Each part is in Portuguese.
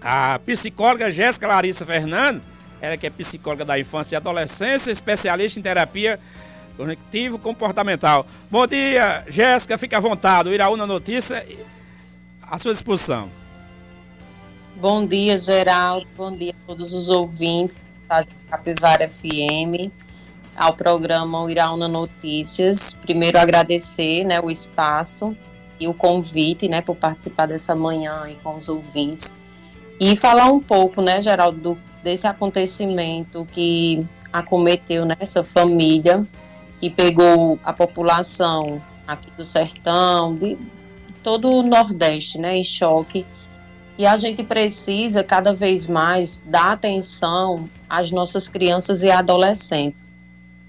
A psicóloga Jéssica Larissa Fernando, ela que é psicóloga da infância e adolescência, especialista em terapia cognitivo comportamental. Bom dia, Jéssica, fique à vontade. O Iraúna Notícia, à sua disposição. Bom dia, Geraldo. Bom dia a todos os ouvintes da Capivara FM, ao programa Iraúna Notícias. Primeiro, agradecer né, o espaço e o convite né, por participar dessa manhã aí com os ouvintes. E falar um pouco, né, Geraldo, do, desse acontecimento que acometeu né, essa família, que pegou a população aqui do sertão, de todo o Nordeste, né, em choque e a gente precisa cada vez mais dar atenção às nossas crianças e adolescentes.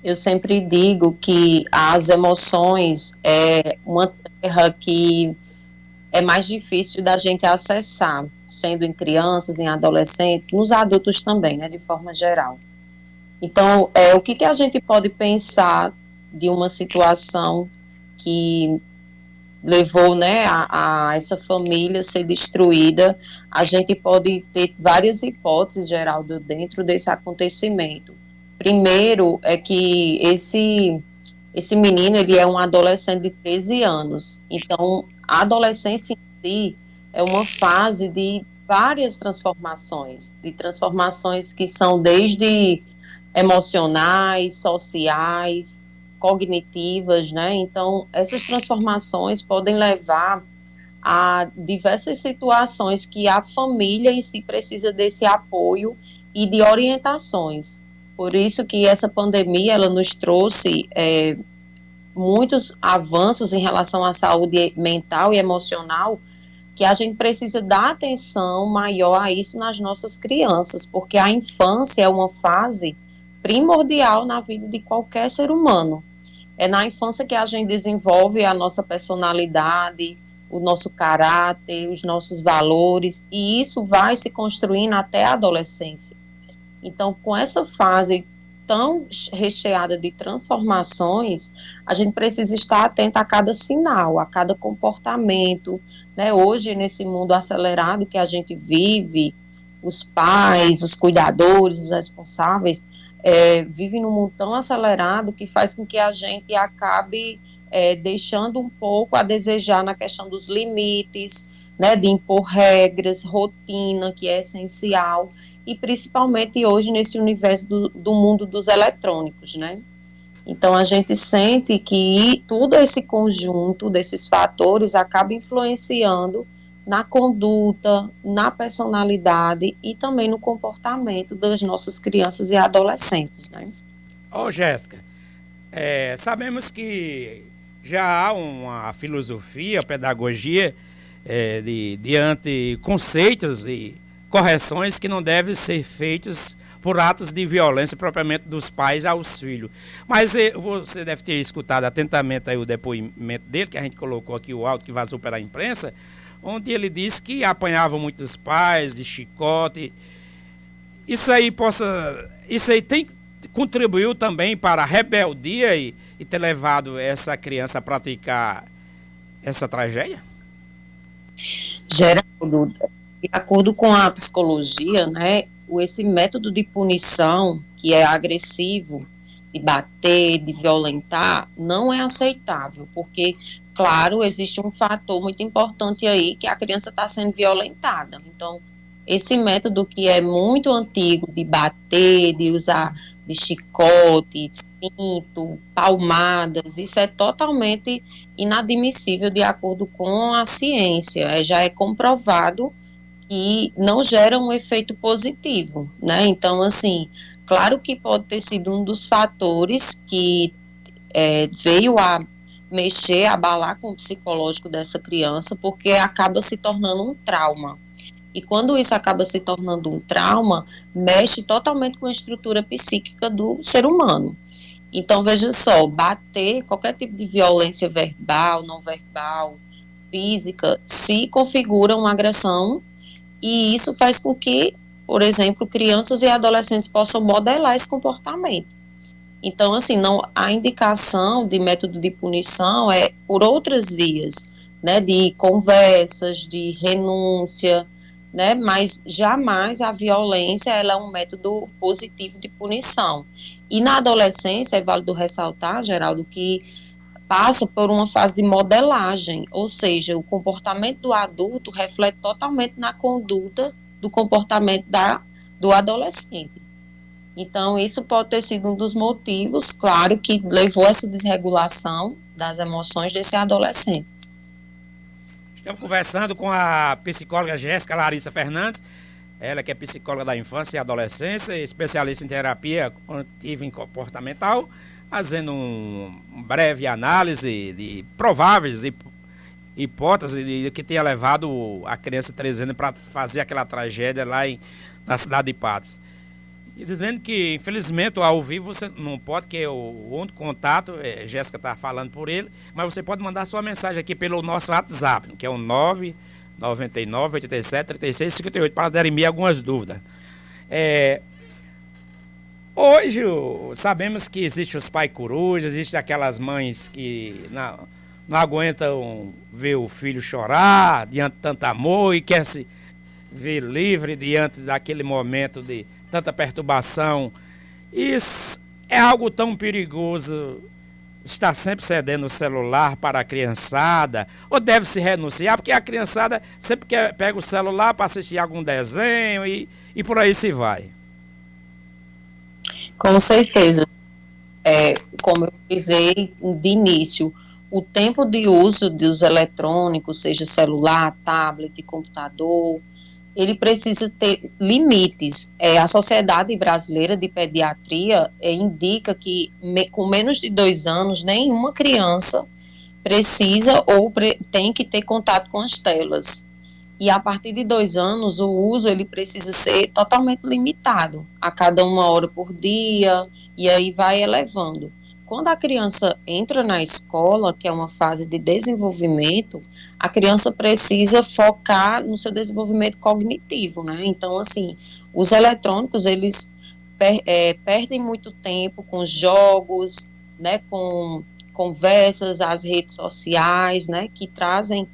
Eu sempre digo que as emoções é uma terra que é mais difícil da gente acessar, sendo em crianças, em adolescentes, nos adultos também, né, de forma geral. Então, é, o que, que a gente pode pensar de uma situação que levou né, a, a, essa família ser destruída, a gente pode ter várias hipóteses, Geraldo, dentro desse acontecimento. Primeiro é que esse, esse menino ele é um adolescente de 13 anos, então a adolescência em si é uma fase de várias transformações, de transformações que são desde emocionais, sociais, cognitivas, né? Então, essas transformações podem levar a diversas situações que a família em si precisa desse apoio e de orientações. Por isso que essa pandemia ela nos trouxe é, muitos avanços em relação à saúde mental e emocional que a gente precisa dar atenção maior a isso nas nossas crianças, porque a infância é uma fase primordial na vida de qualquer ser humano. É na infância que a gente desenvolve a nossa personalidade, o nosso caráter, os nossos valores, e isso vai se construindo até a adolescência. Então, com essa fase tão recheada de transformações, a gente precisa estar atento a cada sinal, a cada comportamento. Né? Hoje, nesse mundo acelerado que a gente vive, os pais, os cuidadores, os responsáveis, é, vive num mundo tão acelerado que faz com que a gente acabe é, deixando um pouco a desejar na questão dos limites, né, de impor regras, rotina, que é essencial, e principalmente hoje nesse universo do, do mundo dos eletrônicos, né? Então a gente sente que todo esse conjunto desses fatores acaba influenciando na conduta, na personalidade e também no comportamento das nossas crianças e adolescentes. Né? Ô, Jéssica, é, sabemos que já há uma filosofia, pedagogia é, de, diante conceitos e correções que não devem ser feitos por atos de violência propriamente dos pais aos filhos. Mas eh, você deve ter escutado atentamente o depoimento dele, que a gente colocou aqui o áudio que vazou pela imprensa, onde ele disse que apanhava muitos pais de chicote. Isso aí possa, isso aí tem contribuiu também para a rebeldia e, e ter levado essa criança a praticar essa tragédia? Geraldo, de acordo com a psicologia, né, esse método de punição que é agressivo, de bater, de violentar, não é aceitável, porque claro, existe um fator muito importante aí, que a criança está sendo violentada. Então, esse método que é muito antigo de bater, de usar de chicote, cinto, palmadas, isso é totalmente inadmissível de acordo com a ciência. É, já é comprovado que não gera um efeito positivo, né? Então, assim, claro que pode ter sido um dos fatores que é, veio a mexer, abalar com o psicológico dessa criança, porque acaba se tornando um trauma. E quando isso acaba se tornando um trauma, mexe totalmente com a estrutura psíquica do ser humano. Então, veja só, bater, qualquer tipo de violência verbal, não verbal, física, se configura uma agressão e isso faz com que, por exemplo, crianças e adolescentes possam modelar esse comportamento. Então, assim, não a indicação de método de punição é por outras vias, né, de conversas, de renúncia, né? Mas jamais a violência ela é um método positivo de punição. E na adolescência é válido ressaltar, Geraldo, que passa por uma fase de modelagem, ou seja, o comportamento do adulto reflete totalmente na conduta do comportamento da, do adolescente. Então, isso pode ter sido um dos motivos, claro, que levou a essa desregulação das emoções desse adolescente. Estamos conversando com a psicóloga Jéssica Larissa Fernandes, ela que é psicóloga da infância e adolescência, especialista em terapia cognitivo e comportamental, fazendo um, breve análise de prováveis hipóteses de que tenha levado a criança de 13 anos para fazer aquela tragédia lá em, na cidade de Patos. E dizendo que, infelizmente, ao vivo você não pode, que é o único contato, é, Jéssica está falando por ele, mas você pode mandar sua mensagem aqui pelo nosso WhatsApp, que é o 999 87 36 58, para derimir algumas dúvidas. É, hoje sabemos que existem os pais corujas, existem aquelas mães que não, não aguentam ver o filho chorar diante de tanto amor e quer se ver livre diante daquele momento de tanta perturbação. Isso é algo tão perigoso. Estar sempre cedendo o celular para a criançada, ou deve se renunciar, porque a criançada sempre quer, pega o celular para assistir algum desenho e, e por aí se vai. Com certeza. É, como eu dizei de início, o tempo de uso dos eletrônicos, seja celular, tablet, computador, ele precisa ter limites. É, a Sociedade Brasileira de Pediatria é, indica que me, com menos de dois anos, nenhuma criança precisa ou pre, tem que ter contato com as telas. E a partir de dois anos, o uso ele precisa ser totalmente limitado, a cada uma hora por dia, e aí vai elevando. Quando a criança entra na escola, que é uma fase de desenvolvimento, a criança precisa focar no seu desenvolvimento cognitivo, né? Então, assim, os eletrônicos, eles per, é, perdem muito tempo com jogos, né, com conversas, as redes sociais, né, que trazem,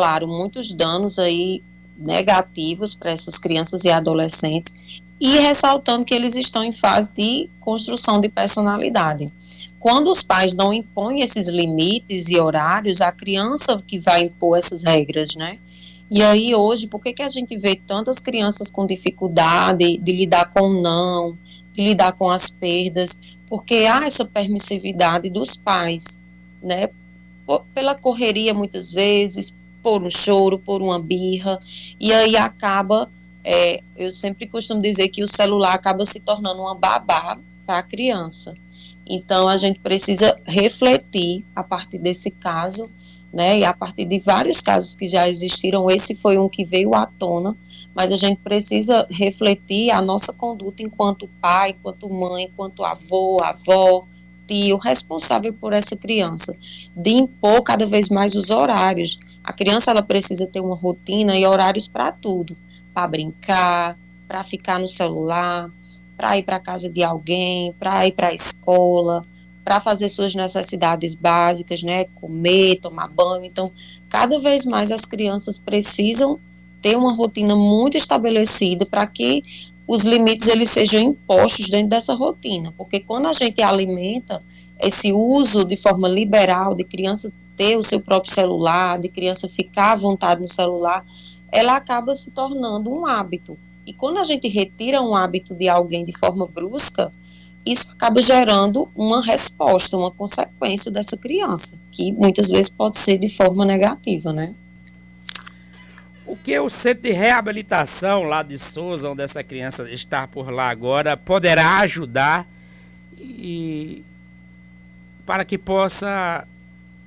claro, muitos danos aí negativos para essas crianças e adolescentes, e ressaltando que eles estão em fase de construção de personalidade. Quando os pais não impõem esses limites e horários, a criança que vai impor essas regras, né? E aí hoje, por que, que a gente vê tantas crianças com dificuldade de lidar com o não, de lidar com as perdas? Porque há essa permissividade dos pais, né? Pela correria muitas vezes, por um choro, por uma birra, e aí acaba, é, eu sempre costumo dizer que o celular acaba se tornando uma babá para a criança. Então, a gente precisa refletir a partir desse caso, né, e a partir de vários casos que já existiram, esse foi um que veio à tona, mas a gente precisa refletir a nossa conduta enquanto pai, enquanto mãe, enquanto avô, avó, tio, responsável por essa criança, de impor cada vez mais os horários. A criança ela precisa ter uma rotina e horários para tudo, para brincar, para ficar no celular, para ir para casa de alguém, para ir para a escola, para fazer suas necessidades básicas, né, comer, tomar banho. Então, cada vez mais as crianças precisam ter uma rotina muito estabelecida para que os limites eles sejam impostos dentro dessa rotina, porque quando a gente alimenta esse uso de forma liberal de criança ter o seu próprio celular, de criança ficar à vontade no celular, ela acaba se tornando um hábito. E quando a gente retira um hábito de alguém de forma brusca, isso acaba gerando uma resposta, uma consequência dessa criança, que muitas vezes pode ser de forma negativa, né? O que o centro de reabilitação lá de Souza, onde essa criança está por lá agora, poderá ajudar e para que possa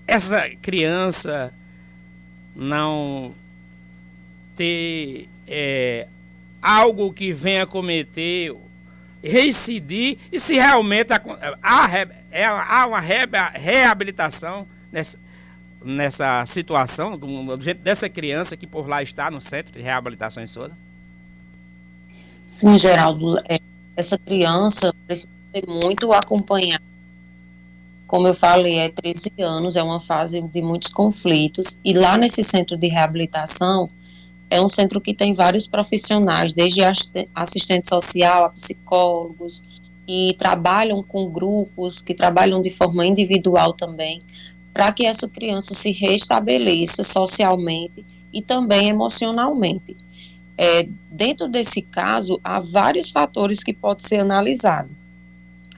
essa criança não ter é, algo que venha cometer, reincidir, e se realmente há, há uma reabilitação nessa, situação, do, jeito dessa criança que por lá está no centro de reabilitação em Souza? Sim, Geraldo, é, essa criança precisa ser muito acompanhada. Como eu falei, é 13 anos, é uma fase de muitos conflitos, e lá nesse centro de reabilitação, é um centro que tem vários profissionais, desde assistente social a psicólogos, que trabalham com grupos, que trabalham de forma individual também, para que essa criança se restabeleça socialmente e também emocionalmente. É, dentro desse caso, há vários fatores que podem ser analisados.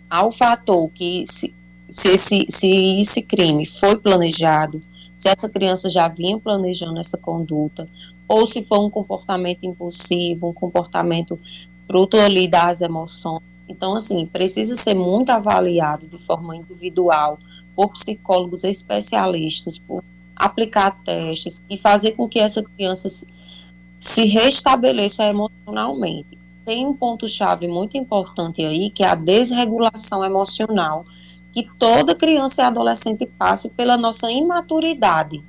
Há o fator que se, se, esse, se esse crime foi planejado, se essa criança já vinha planejando essa conduta, ou se foi um comportamento impulsivo, um comportamento fruto ali das emoções. Então, assim, precisa ser muito avaliado de forma individual por psicólogos especialistas, por aplicar testes e fazer com que essa criança se, se restabeleça emocionalmente. Tem um ponto-chave muito importante aí, que é a desregulação emocional, que toda criança e adolescente passe pela nossa imaturidade.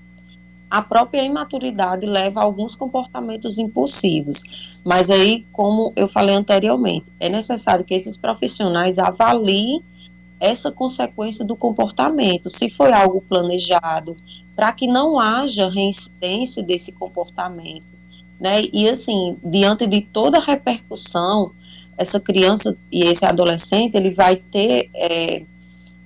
A própria imaturidade leva a alguns comportamentos impulsivos, mas aí, como eu falei anteriormente, é necessário que esses profissionais avaliem essa consequência do comportamento, se foi algo planejado, para que não haja reincidência desse comportamento, né? E assim, diante de toda a repercussão, essa criança e esse adolescente, ele vai ter é,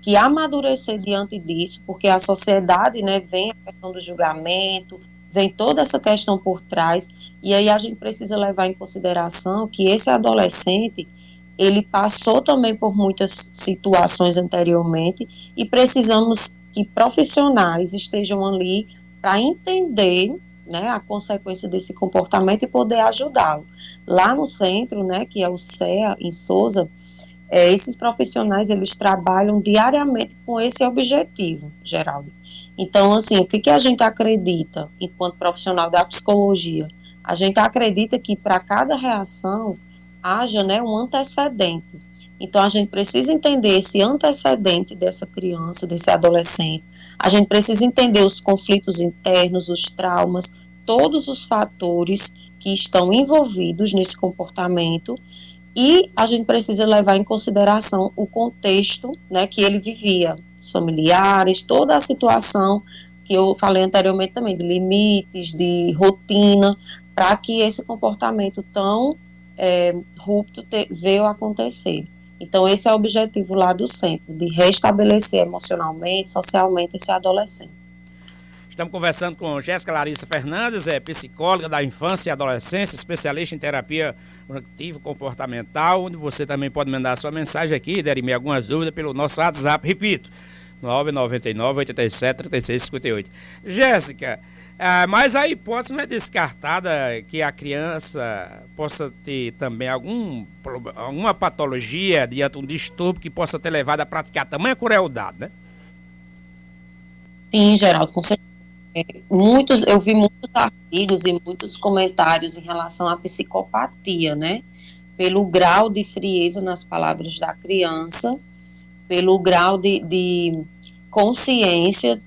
que amadurecer diante disso, porque a sociedade, né, vem a questão do julgamento, vem toda essa questão por trás, e aí a gente precisa levar em consideração que esse adolescente, ele passou também por muitas situações anteriormente, e precisamos que profissionais estejam ali para entender né, a consequência desse comportamento e poder ajudá-lo. Lá no centro, né, que é o CEA, em Souza, é, esses profissionais, eles trabalham diariamente com esse objetivo, Geraldo. Então, assim, o que, que a gente acredita enquanto profissional da psicologia? A gente acredita que para cada reação haja né, um antecedente. Então, a gente precisa entender esse antecedente dessa criança, desse adolescente. A gente precisa entender os conflitos internos, os traumas, todos os fatores que estão envolvidos nesse comportamento e a gente precisa levar em consideração o contexto né, que ele vivia, os familiares, toda a situação que eu falei anteriormente também, de limites, de rotina, para que esse comportamento tão é, rupto te, veio acontecer. Então, esse é o objetivo lá do centro, de restabelecer emocionalmente, socialmente esse adolescente. Estamos conversando com Jéssica Larissa Fernandes, é psicóloga da infância e adolescência, especialista em terapia cognitivo comportamental, onde você também pode mandar sua mensagem aqui, der-me algumas dúvidas pelo nosso WhatsApp, repito, 999 87 36 58. Jéssica, ah, mas a hipótese não é descartada que a criança possa ter também algum, alguma patologia diante de um distúrbio que possa ter levado a praticar tamanha crueldade, né? Sim, Geraldo, com certeza é, muitos, eu vi muitos artigos e muitos comentários em relação à psicopatia, né? Pelo grau de frieza nas palavras da criança, pelo grau de, de consciência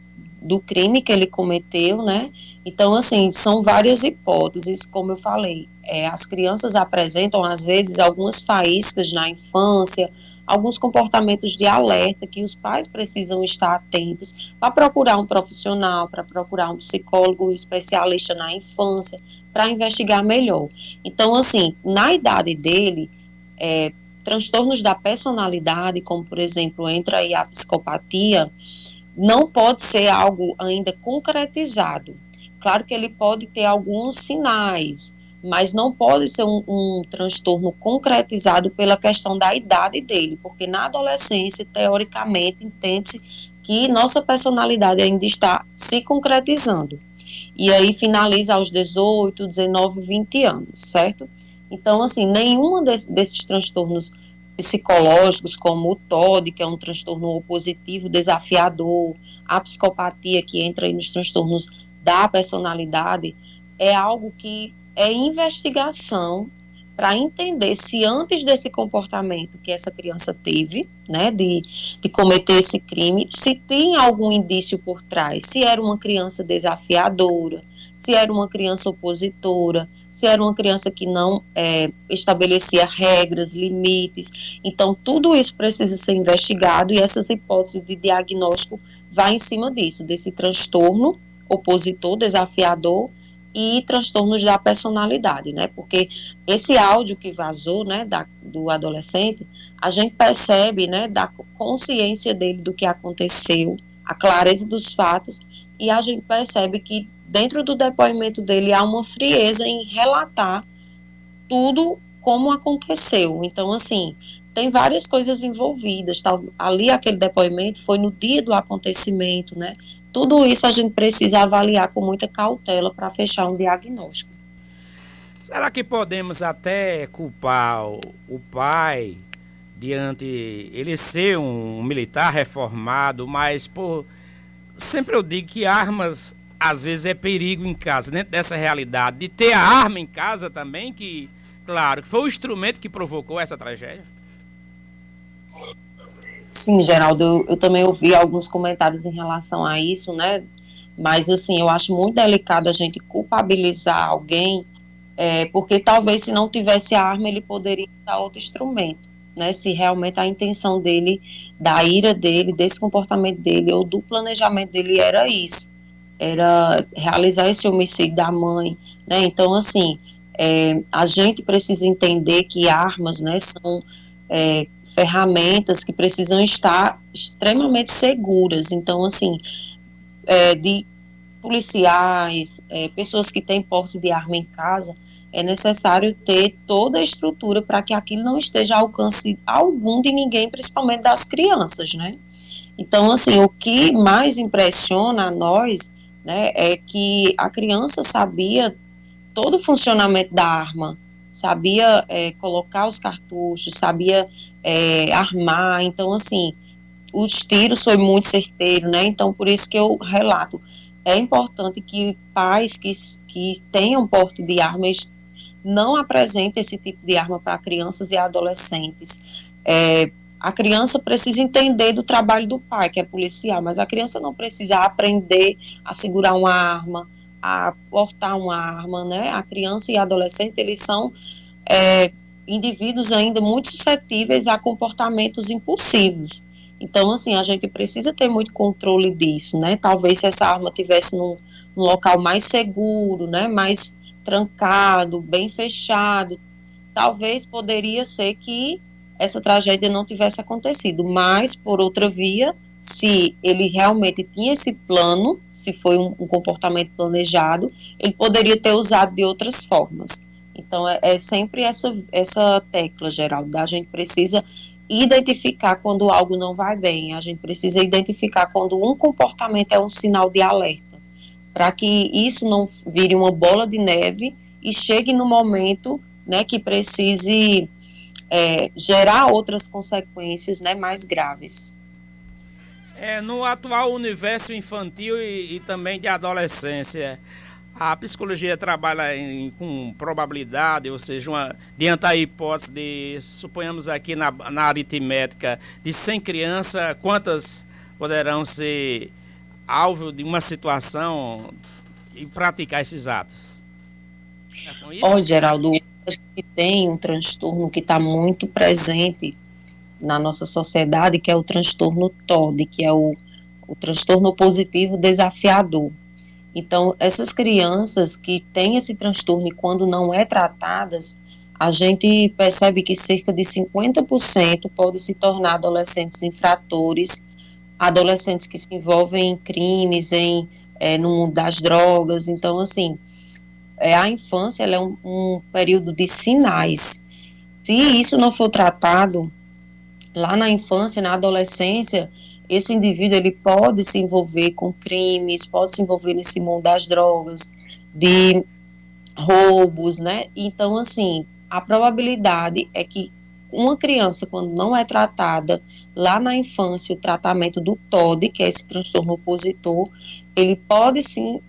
do crime que ele cometeu, né? Então, assim, são várias hipóteses, como eu falei. É, as crianças apresentam, às vezes, algumas faíscas na infância, alguns comportamentos de alerta que os pais precisam estar atentos para procurar um profissional, para procurar um psicólogo especialista na infância, para investigar melhor. Então, assim, na idade dele, é, transtornos da personalidade, como por exemplo, entra aí a psicopatia, não pode ser algo ainda concretizado. Claro que ele pode ter alguns sinais, mas não pode ser um, um, transtorno concretizado pela questão da idade dele, porque na adolescência, teoricamente, entende-se que nossa personalidade ainda está se concretizando. E aí finaliza aos 18, 19, 20 anos, certo? Então, assim, nenhum desse, desses transtornos psicológicos, como o TOD, que é um transtorno opositivo desafiador, a psicopatia, que entra nos transtornos da personalidade, é algo que é investigação para entender se antes desse comportamento que essa criança teve, né, de, de cometer esse crime, se tem algum indício por trás, se era uma criança desafiadora, se era uma criança opositora, se era uma criança que não é, estabelecia regras, limites. Então, tudo isso precisa ser investigado e essas hipóteses de diagnóstico vai em cima disso, desse transtorno opositor, desafiador, e transtornos da personalidade, né? Porque esse áudio que vazou, né, da, do adolescente, a gente percebe, né, da consciência dele do que aconteceu, a clareza dos fatos, e a gente percebe que dentro do depoimento dele há uma frieza em relatar tudo como aconteceu. Então, assim, tem várias coisas envolvidas. Tá? Ali, aquele depoimento foi no dia do acontecimento, né? Tudo isso a gente precisa avaliar com muita cautela para fechar um diagnóstico. Será que podemos até culpar o, pai diante ele ser um militar reformado, mas por sempre eu digo que armas às vezes é perigo em casa, dentro dessa realidade de ter a arma em casa também que, claro, foi o instrumento que provocou essa tragédia. Sim, Geraldo, eu, também ouvi alguns comentários em relação a isso, né? Mas, assim, eu acho muito delicado a gente culpabilizar alguém, é, porque talvez se não tivesse arma, ele poderia usar outro instrumento, né? Se realmente a intenção dele, da ira dele, desse comportamento dele, ou do planejamento dele era isso, era realizar esse homicídio da mãe, né? Então, assim, é, a gente precisa entender que armas, né, são é, ferramentas que precisam estar extremamente seguras. Então, assim, é, de policiais, é, pessoas que têm porte de arma em casa, é necessário ter toda a estrutura para que aquilo não esteja ao alcance algum de ninguém, principalmente das crianças, né? Então, assim, o que mais impressiona a nós, né, é que a criança sabia todo o funcionamento da arma, sabia é, colocar os cartuchos, sabia é, armar, então assim, os tiros foi muito certeiro, né? Então por isso que eu relato, é importante que pais que, que tenham porte de armas não apresentem esse tipo de arma para crianças e adolescentes. É, a criança precisa entender do trabalho do pai, que é policial, mas a criança não precisa aprender a segurar uma arma, a portar uma arma, né? A criança e a adolescente, eles são é, indivíduos ainda muito suscetíveis a comportamentos impulsivos. Então, assim, a gente precisa ter muito controle disso, né? Talvez se essa arma tivesse num, num local mais seguro, né? Mais trancado, bem fechado, talvez poderia ser que essa tragédia não tivesse acontecido. Mas, por outra via, se ele realmente tinha esse plano, se foi um, um, comportamento planejado, ele poderia ter usado de outras formas. Então, é, é sempre essa, essa tecla, Geraldo, a gente precisa identificar quando algo não vai bem, a gente precisa identificar quando um comportamento é um sinal de alerta, para que isso não vire uma bola de neve e chegue no momento né, que precise é, gerar outras consequências né, mais graves. É, no atual universo infantil e, e também de adolescência, a psicologia trabalha em, com probabilidade, ou seja, uma, diante da hipótese de, suponhamos aqui na, na aritmética, de 100 crianças, quantas poderão ser alvo de uma situação e praticar esses atos? É Olha, Geraldo, gente tem um transtorno que está muito presente na nossa sociedade, que é o transtorno TOD, que é o, o transtorno positivo desafiador. Então, essas crianças que têm esse transtorno e quando não é tratadas, a gente percebe que cerca de 50% podem se tornar adolescentes infratores, adolescentes que se envolvem em crimes, em, é, no mundo das drogas. Então, assim, é, a infância é um, um período de sinais. Se isso não for tratado, lá na infância, na adolescência, esse indivíduo ele pode se envolver com crimes, pode se envolver nesse mundo das drogas, de roubos, né? Então, assim, a probabilidade é que uma criança, quando não é tratada lá na infância, o tratamento do TOD, que é esse transtorno opositor, ele pode sim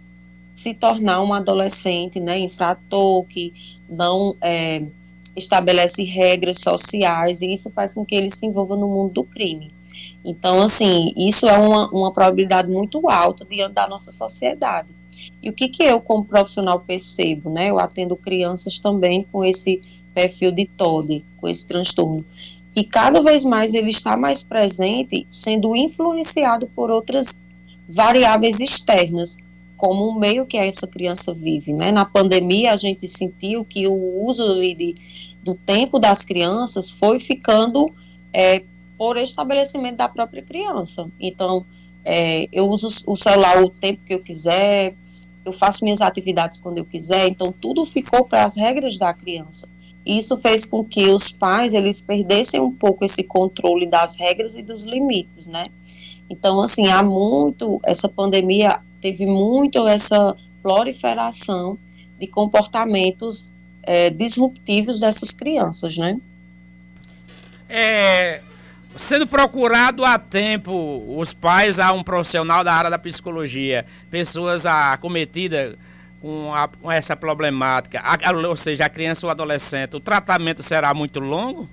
se tornar um adolescente, né, infrator, que não é, estabelece regras sociais e isso faz com que ele se envolva no mundo do crime. Então, assim, isso é uma, uma probabilidade muito alta diante da nossa sociedade. E o que, que eu, como profissional, percebo, né? Eu atendo crianças também com esse perfil de TOD, com esse transtorno, que cada vez mais ele está mais presente, sendo influenciado por outras variáveis externas, como um meio que essa criança vive, né? Na pandemia a gente sentiu que o uso de, do tempo das crianças foi ficando é, por estabelecimento da própria criança. Então, é, eu uso o celular o tempo que eu quiser, eu faço minhas atividades quando eu quiser, então tudo ficou para as regras da criança. E isso fez com que os pais eles perdessem um pouco esse controle das regras e dos limites, né? Então, assim, há muito, essa pandemia teve muito essa proliferação de comportamentos é, disruptivos dessas crianças, né? É, sendo procurado a tempo os pais a um profissional da área da psicologia, pessoas acometidas com, com essa problemática, a, ou seja, a criança ou adolescente, o tratamento será muito longo?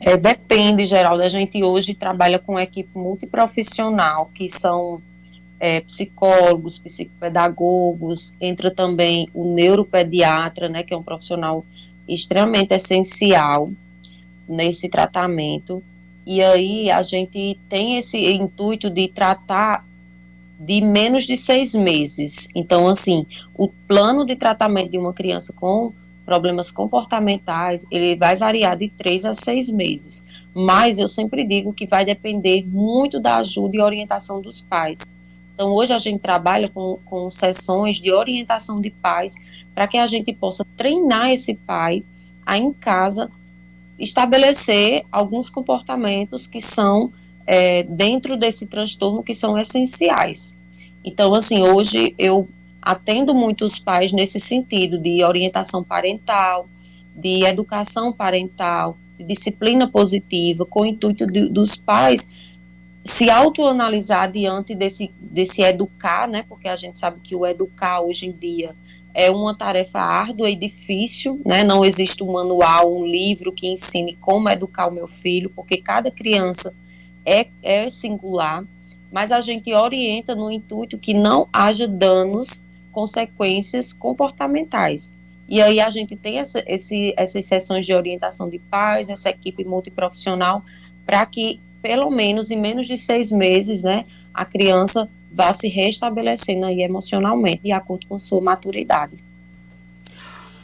É, depende, Geraldo. A gente hoje trabalha com uma equipe multiprofissional, que são é, psicólogos, psicopedagogos, entra também o neuropediatra, né, que é um profissional extremamente essencial nesse tratamento. E aí a gente tem esse intuito de tratar de menos de seis meses. Então, assim, o plano de tratamento de uma criança com problemas comportamentais, ele vai variar de três a seis meses. Mas eu sempre digo que vai depender muito da ajuda e orientação dos pais. Então, hoje a gente trabalha com, com sessões de orientação de pais para que a gente possa treinar esse pai a, em casa, estabelecer alguns comportamentos que são é, dentro desse transtorno que são essenciais. Então, assim, hoje eu atendo muitos pais nesse sentido de orientação parental, de educação parental, de disciplina positiva, com o intuito de, dos pais se autoanalisar diante desse, desse educar, né? Porque a gente sabe que o educar hoje em dia é uma tarefa árdua e difícil, né? Não existe um manual, um livro que ensine como educar o meu filho, porque cada criança é, é singular, mas a gente orienta no intuito que não haja danos, consequências comportamentais. E aí a gente tem essa, esse, essas sessões de orientação de pais, essa equipe multiprofissional, para que, pelo menos em menos de seis meses, né, a criança vá se restabelecendo aí emocionalmente, de acordo com sua maturidade.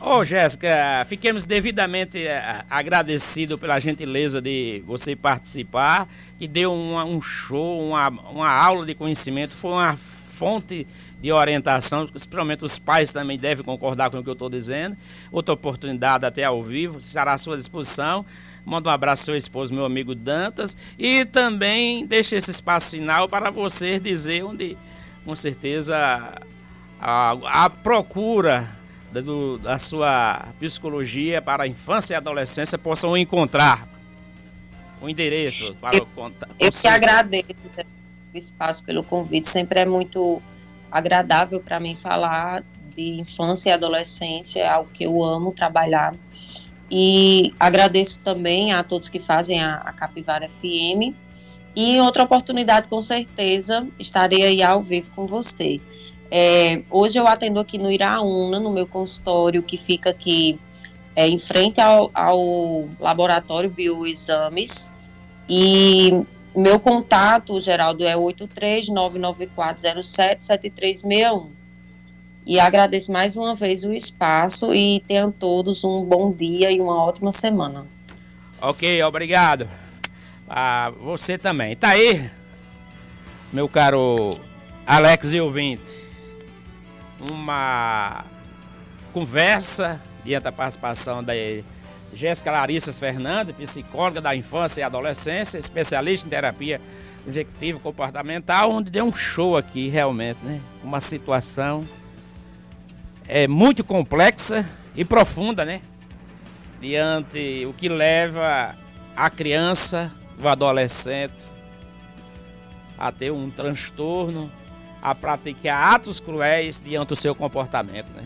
Ô, oh, Jéssica, fiquemos devidamente uh, agradecidos pela gentileza de você participar, que deu uma, um show, uma, uma aula de conhecimento, foi uma fonte de orientação, principalmente os pais também devem concordar com o que eu estou dizendo. Outra oportunidade até ao vivo, estará à sua disposição. Manda um abraço ao seu esposo, meu amigo Dantas. E também deixe esse espaço final para você dizer onde, com certeza, a, a procura do, da sua psicologia para a infância e adolescência possam encontrar o endereço para eu, o Eu que agradeço o espaço pelo convite. Sempre é muito agradável para mim falar de infância e adolescência, é algo que eu amo trabalhar. E agradeço também a todos que fazem a, a Capivara FM. E em outra oportunidade, com certeza, estarei aí ao vivo com você. É, hoje eu atendo aqui no Iraúna, no meu consultório, que fica aqui é, em frente ao, ao laboratório Bioexames. E meu contato, Geraldo, é 83994077361. E agradeço mais uma vez o espaço e tenham todos um bom dia e uma ótima semana. Ok, obrigado. Ah, você também. Tá aí, meu caro Alex e ouvinte. Uma conversa diante da participação da Jéssica Larissas Fernandes, psicóloga da infância e adolescência, especialista em terapia objetiva comportamental, onde deu um show aqui realmente, né? Uma situação é muito complexa e profunda, né? Diante o que leva a criança, o adolescente a ter um transtorno, a praticar atos cruéis diante do seu comportamento, né?